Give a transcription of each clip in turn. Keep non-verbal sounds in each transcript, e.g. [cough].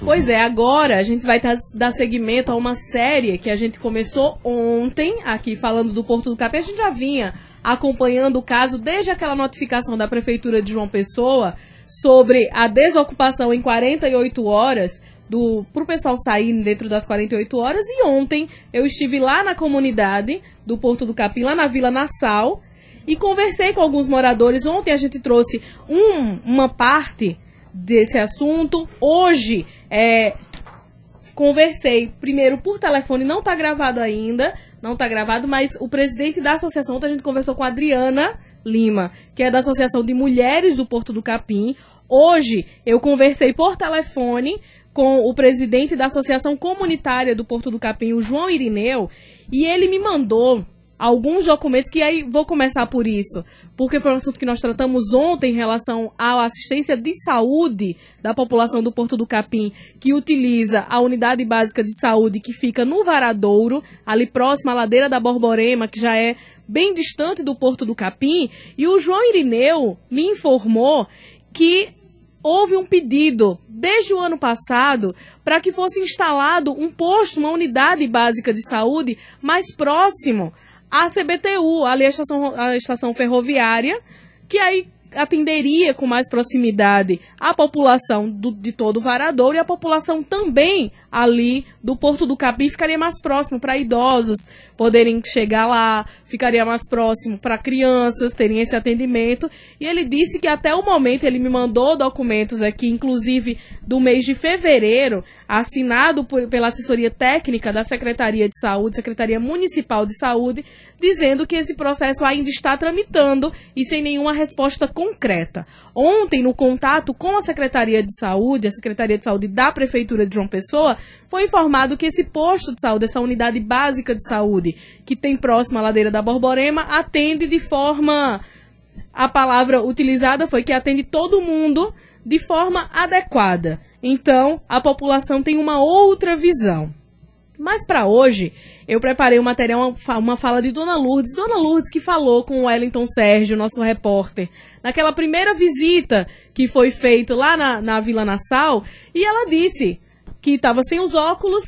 assunto. Pois é, agora a gente vai dar seguimento a uma série que a gente começou ontem, aqui falando do Porto do Capim. A gente já vinha acompanhando o caso desde aquela notificação da Prefeitura de João Pessoa sobre a desocupação em 48 horas do pro pessoal sair dentro das 48 horas e ontem eu estive lá na comunidade do Porto do Capim, lá na Vila Nassau, e conversei com alguns moradores. Ontem a gente trouxe um, uma parte desse assunto. Hoje é, conversei primeiro por telefone, não está gravado ainda, não está gravado, mas o presidente da associação, a gente conversou com a Adriana Lima, que é da Associação de Mulheres do Porto do Capim. Hoje eu conversei por telefone com o presidente da Associação Comunitária do Porto do Capim, o João Irineu, e ele me mandou alguns documentos que aí vou começar por isso, porque foi um assunto que nós tratamos ontem em relação à assistência de saúde da população do Porto do Capim, que utiliza a unidade básica de saúde que fica no Varadouro, ali próximo à ladeira da Borborema, que já é bem distante do Porto do Capim, e o João Irineu me informou que houve um pedido desde o ano passado para que fosse instalado um posto, uma unidade básica de saúde mais próximo à CBTU, ali a estação, a estação ferroviária, que aí atenderia com mais proximidade a população do, de todo o Varadouro e a população também ali do Porto do Capim ficaria mais próximo para idosos poderem chegar lá, ficaria mais próximo para crianças terem esse atendimento. E ele disse que até o momento ele me mandou documentos aqui, inclusive do mês de fevereiro, assinado por, pela assessoria técnica da Secretaria de Saúde, Secretaria Municipal de Saúde, dizendo que esse processo ainda está tramitando e sem nenhuma resposta concreta. Ontem, no contato com a Secretaria de Saúde, a Secretaria de Saúde da Prefeitura de João Pessoa, foi informado que esse posto de saúde, essa unidade básica de saúde, que tem próximo à ladeira da Borborema, atende de forma. A palavra utilizada foi que atende todo mundo de forma adequada. Então, a população tem uma outra visão. Mas para hoje, eu preparei um material, uma fala de Dona Lourdes. Dona Lourdes que falou com o Wellington Sérgio, nosso repórter, naquela primeira visita que foi feita lá na, na Vila Nassau, e ela disse que estava sem os óculos,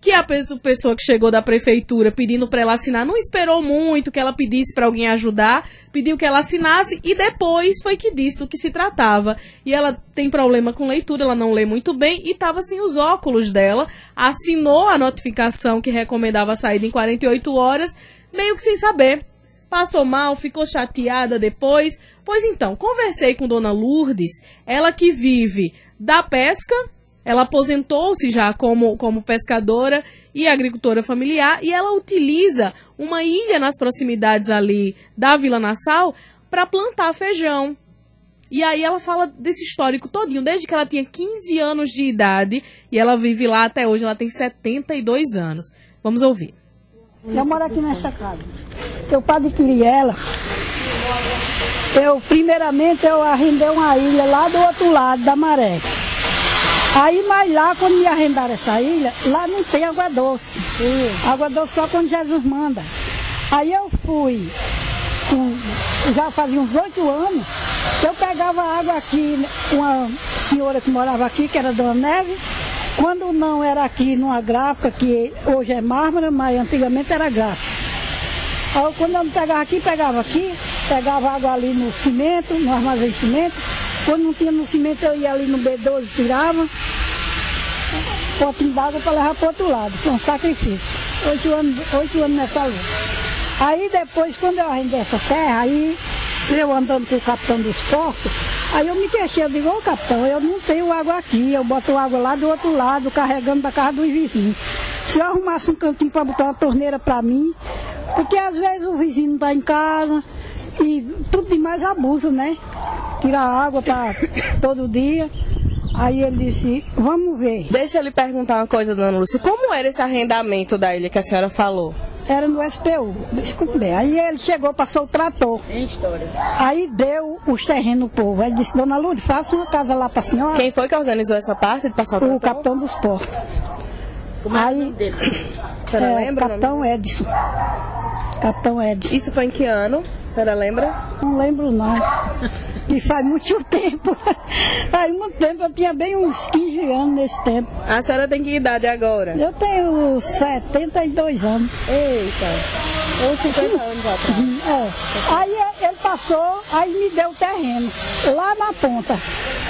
que a pessoa que chegou da prefeitura pedindo para ela assinar não esperou muito que ela pedisse para alguém ajudar, pediu que ela assinasse e depois foi que disse do que se tratava. E ela tem problema com leitura, ela não lê muito bem e estava sem os óculos dela, assinou a notificação que recomendava a saída em 48 horas, meio que sem saber. Passou mal, ficou chateada depois. Pois então, conversei com Dona Lourdes, ela que vive da pesca ela aposentou-se já como, como pescadora e agricultora familiar e ela utiliza uma ilha nas proximidades ali da Vila Nassau para plantar feijão. E aí ela fala desse histórico todinho, desde que ela tinha 15 anos de idade e ela vive lá até hoje, ela tem 72 anos. Vamos ouvir. Eu moro aqui nessa casa. Eu para adquirir ela, eu primeiramente eu arrendei uma ilha lá do outro lado da maré. Aí, mas lá, quando me arrendaram essa ilha, lá não tem água doce. Uhum. Água doce só quando Jesus manda. Aí eu fui, com, já fazia uns oito anos, eu pegava água aqui, uma senhora que morava aqui, que era Dona Neve, quando não era aqui numa gráfica, que hoje é mármore, mas antigamente era gráfica. Aí quando eu pegava aqui, pegava aqui, pegava água ali no cimento, no armazém de cimento, quando não tinha no cimento, eu ia ali no B12, tirava, potinho d'água para levar para o outro lado. Foi um sacrifício. Oito anos, oito anos nessa luta. Aí depois, quando eu arrendei essa terra, aí eu andando com o capitão dos portos, aí eu me queixei, eu digo, ô capitão, eu não tenho água aqui, eu boto água lá do outro lado, carregando da casa dos vizinhos. Se eu arrumasse um cantinho para botar uma torneira para mim, porque às vezes o vizinho não está em casa e tudo demais abusa, né? tirar água para todo dia. Aí ele disse, vamos ver. Deixa eu lhe perguntar uma coisa, dona Lúcia. Como era esse arrendamento da ilha que a senhora falou? Era no SPU, escute bem. Aí ele chegou, passou o trator. Tem história. Aí deu os terrenos pro povo. Ele disse, dona Lourdes, faça uma casa lá para a senhora. Quem foi que organizou essa parte de passar o trator? O capitão dos portos. Como é aí, dele? A senhora é, lembra? Capitão Edson. Capitão Ed. Isso foi em que ano? A senhora lembra? Não lembro não. E faz muito [laughs] tempo. faz muito tempo, eu tinha bem uns 15 anos nesse tempo. A senhora tem que idade agora? Eu tenho 72 anos. Eita. Ou 50 anos atrás. É. Aí ele passou, aí me deu o terreno, lá na ponta,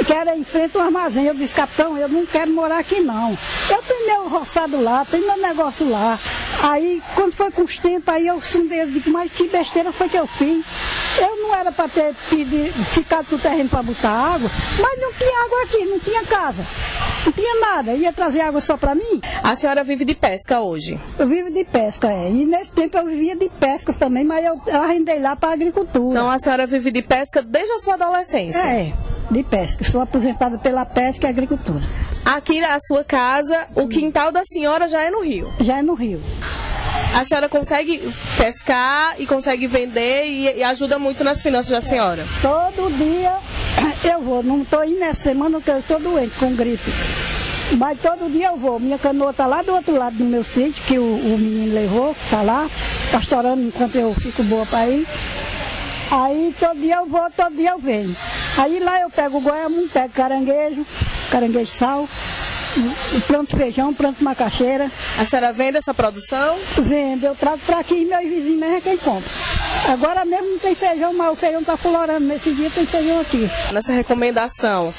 que era em frente ao armazém. Eu disse, capitão, eu não quero morar aqui não. Eu tenho meu roçado lá, tenho meu negócio lá. Aí, quando foi com os tempos, aí eu sondei, eu digo, mas que besteira foi que eu fiz? Eu não era para ter pedido, ficado com o terreno para botar água, mas não tinha água aqui, não tinha casa, não tinha nada. Ia trazer água só para mim? A senhora vive de pesca hoje? Eu vivo de pesca, é. E nesse tempo eu vivia de pesca também, mas eu, eu arrendei lá para agricultura. Então a senhora vive de pesca desde a sua adolescência? É, de pesca. Sou aposentada pela pesca e agricultura. Aqui na sua casa, o quintal da senhora já é no rio? Já é no rio. A senhora consegue pescar e consegue vender e, e ajuda muito nas finanças da senhora? Todo dia eu vou. Não estou indo nessa semana porque eu estou doente com gripe. Mas todo dia eu vou. Minha canoa está lá do outro lado do meu sítio, que o, o menino levou, que está lá, pastorando enquanto eu fico boa para ir. Aí todo dia eu vou, todo dia eu venho. Aí lá eu pego o goiamum, pego caranguejo, caranguejo sal, pronto feijão, pronto macaxeira. A senhora vende essa produção? Vendo, eu trago para aqui e meus vizinhos mesmo é quem compra. Agora mesmo não tem feijão, mas o feijão está florando. Nesse dia tem feijão aqui. Nessa recomendação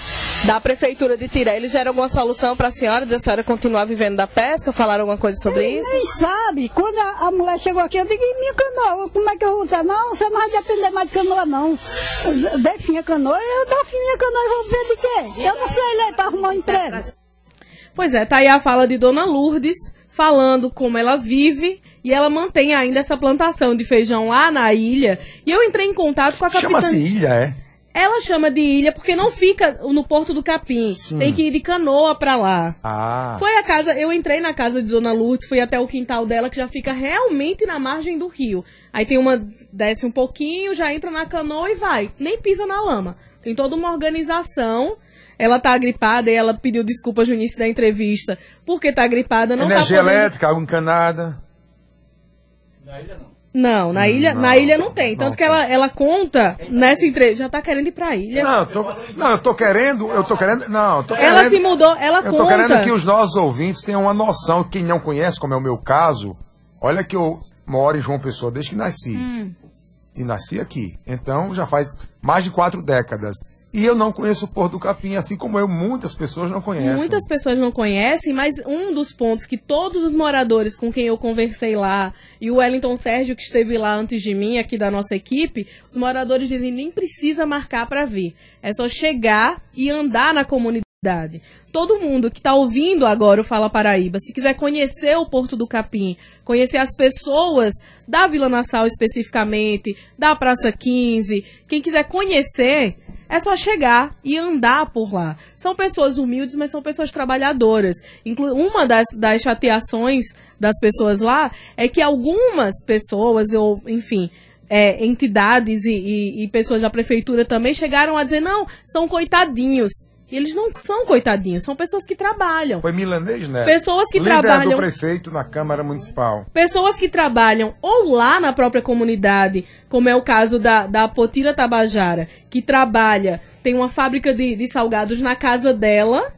da Prefeitura de Tiré, eles geram alguma solução para a senhora, da senhora continuar vivendo da pesca? Falaram alguma coisa sobre Ele isso? Nem sabe. Quando a, a, mulher chegou aqui, eu digo, e minha canoa, como é que eu vou estar? Não, você não vai depender mais de canoa, não. Define a canoa, eu defini a canoa e vou ver de quê? Eu não sei ler para arrumar um emprego. Pois é, tá aí a fala de Dona Lourdes, falando como ela vive e ela mantém ainda essa plantação de feijão lá na ilha. E eu entrei em contato com a capitã... Chama-se ilha, é? Ela chama de ilha porque não fica no Porto do Capim. Sim. Tem que ir de canoa pra lá. Ah. Foi a casa, eu entrei na casa de Dona Lourdes, fui até o quintal dela que já fica realmente na margem do rio. Aí tem uma desce um pouquinho, já entra na canoa e vai, nem pisa na lama. Tem toda uma organização. Ela tá gripada e ela pediu desculpas no início da entrevista porque tá gripada, não Energia tá podendo... elétrica, água encanada. Não, na ilha, Não, na ilha não tem. não Tanto que tem. ela, ela conta nessa entrevista, já tá querendo ir pra ilha. Não, eu tô, não, eu tô querendo, eu tô querendo, não, eu tô Ela querendo- se mudou, ela Eu conta. tô querendo que os nossos ouvintes tenham uma noção, quem não conhece, como é o meu caso, olha que eu moro em João Pessoa desde que nasci. Hum. E nasci aqui. Então já faz mais de quatro décadas. E eu não conheço o Porto do Capim, assim como eu, muitas pessoas não conhecem. Muitas pessoas não conhecem, mas um dos pontos que todos os moradores com quem eu conversei lá, e o Wellington Sérgio que esteve lá antes de mim, aqui da nossa equipe, os moradores dizem nem precisa marcar para vir. É só chegar e andar na comunidade. Todo mundo que está ouvindo agora o Fala Paraíba, se quiser conhecer o Porto do Capim, conhecer as pessoas da Vila Nassau especificamente, da Praça 15, quem quiser conhecer, é só chegar e andar por lá. São pessoas humildes, mas são pessoas trabalhadoras. Inclu uma das, das chateações das pessoas lá é que algumas pessoas, ou enfim, é, entidades e, e- e pessoas da prefeitura também chegaram a dizer: não, são coitadinhos. E eles não são coitadinhos, são pessoas que trabalham. Foi milanês, né? Pessoas que Líder trabalham- do prefeito na Câmara Municipal. Pessoas que trabalham ou lá na própria comunidade, como é o caso da, da Potira Tabajara, que trabalha, tem uma fábrica de, de salgados na casa dela.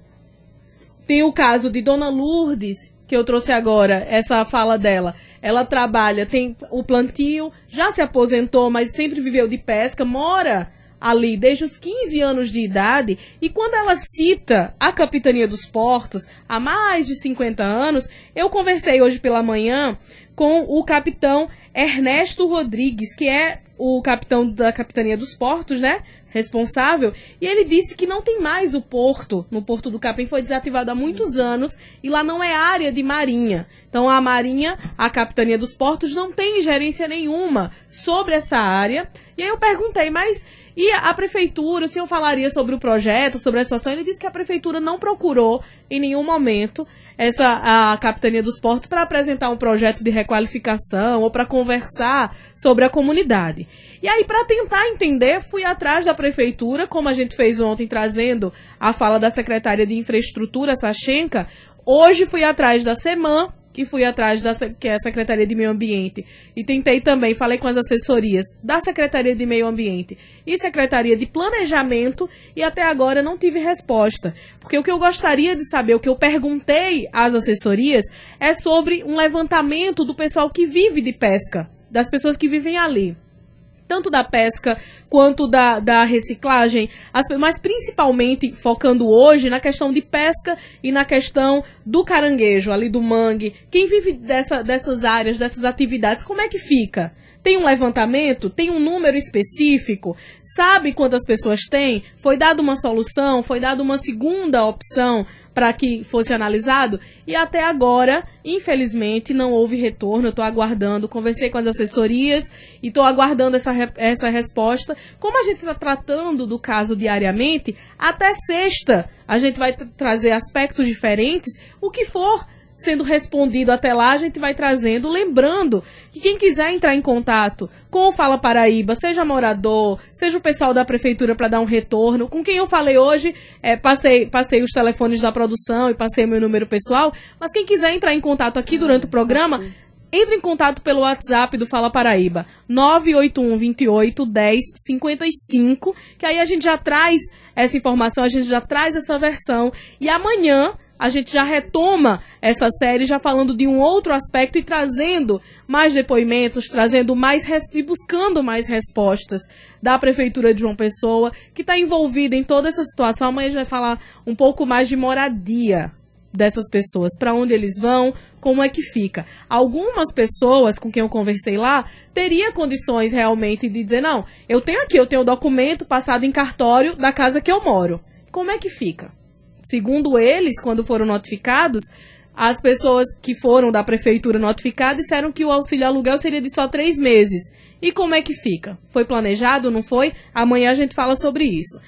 Tem o caso de Dona Lourdes, que eu trouxe agora, essa fala dela. Ela trabalha, tem o plantio, já se aposentou, mas sempre viveu de pesca, mora ali desde os 15 anos de idade, e quando ela cita a Capitania dos Portos, há mais de 50 anos, eu conversei hoje pela manhã com o capitão Ernesto Rodrigues, que é o capitão da Capitania dos Portos, né? Responsável, e ele disse que não tem mais o porto, no Porto do Capim foi desativado há muitos anos, e lá não é área de marinha. Então a Marinha, a Capitania dos Portos, não tem gerência nenhuma sobre essa área. E aí eu perguntei, mas e a, prefeitura, o senhor falaria sobre o projeto, sobre a situação? Ele disse que a prefeitura não procurou em nenhum momento essa a Capitania dos Portos para apresentar um projeto de requalificação ou para conversar sobre a comunidade. E aí, para tentar entender, fui atrás da prefeitura, como a gente fez ontem, trazendo a fala da secretária de Infraestrutura, Sachenka. Hoje fui atrás da SEMAN, que fui atrás da que é a Secretaria de Meio Ambiente e tentei também, falei com as assessorias da Secretaria de Meio Ambiente e Secretaria de Planejamento e até agora não tive resposta. Porque o que eu gostaria de saber, o que eu perguntei às assessorias é sobre um levantamento do pessoal que vive de pesca, das pessoas que vivem ali tanto da pesca quanto da, da reciclagem, as, mas principalmente focando hoje na questão de pesca e na questão do caranguejo, ali do mangue. Quem vive dessa, dessas áreas, dessas atividades, como é que fica? Tem um levantamento? Tem um número específico? Sabe quantas pessoas tem? Foi dada uma solução? Foi dada uma segunda opção? Para que fosse analisado e até agora, infelizmente, não houve retorno. Eu estou aguardando, conversei com as assessorias e estou aguardando essa, essa resposta. Como a gente está tratando do caso diariamente, até sexta a gente vai trazer aspectos diferentes, o que for sendo respondido até lá, a gente vai trazendo. Lembrando que quem quiser entrar em contato com o Fala Paraíba, seja morador, seja o pessoal da prefeitura para dar um retorno, com quem eu falei hoje, é, passei, passei os telefones da produção e passei meu número pessoal, mas quem quiser entrar em contato aqui durante o programa, entre em contato pelo WhatsApp do Fala Paraíba, 981 28 10 55, que aí a gente já traz essa informação, a gente já traz essa versão e amanhã a gente já retoma essa série já falando de um outro aspecto e trazendo mais depoimentos, trazendo mais e buscando mais respostas da prefeitura de João Pessoa, que está envolvida em toda essa situação. Amanhã a gente vai falar um pouco mais de moradia dessas pessoas, para onde eles vão, como é que fica. Algumas pessoas com quem eu conversei lá teria condições realmente de dizer não, eu tenho aqui, eu tenho o documento passado em cartório da casa que eu moro. Como é que fica? Segundo eles, quando foram notificados, as pessoas que foram da prefeitura notificadas disseram que o auxílio aluguel seria de só três meses. E como é que fica? Foi planejado, não foi? Amanhã a gente fala sobre isso.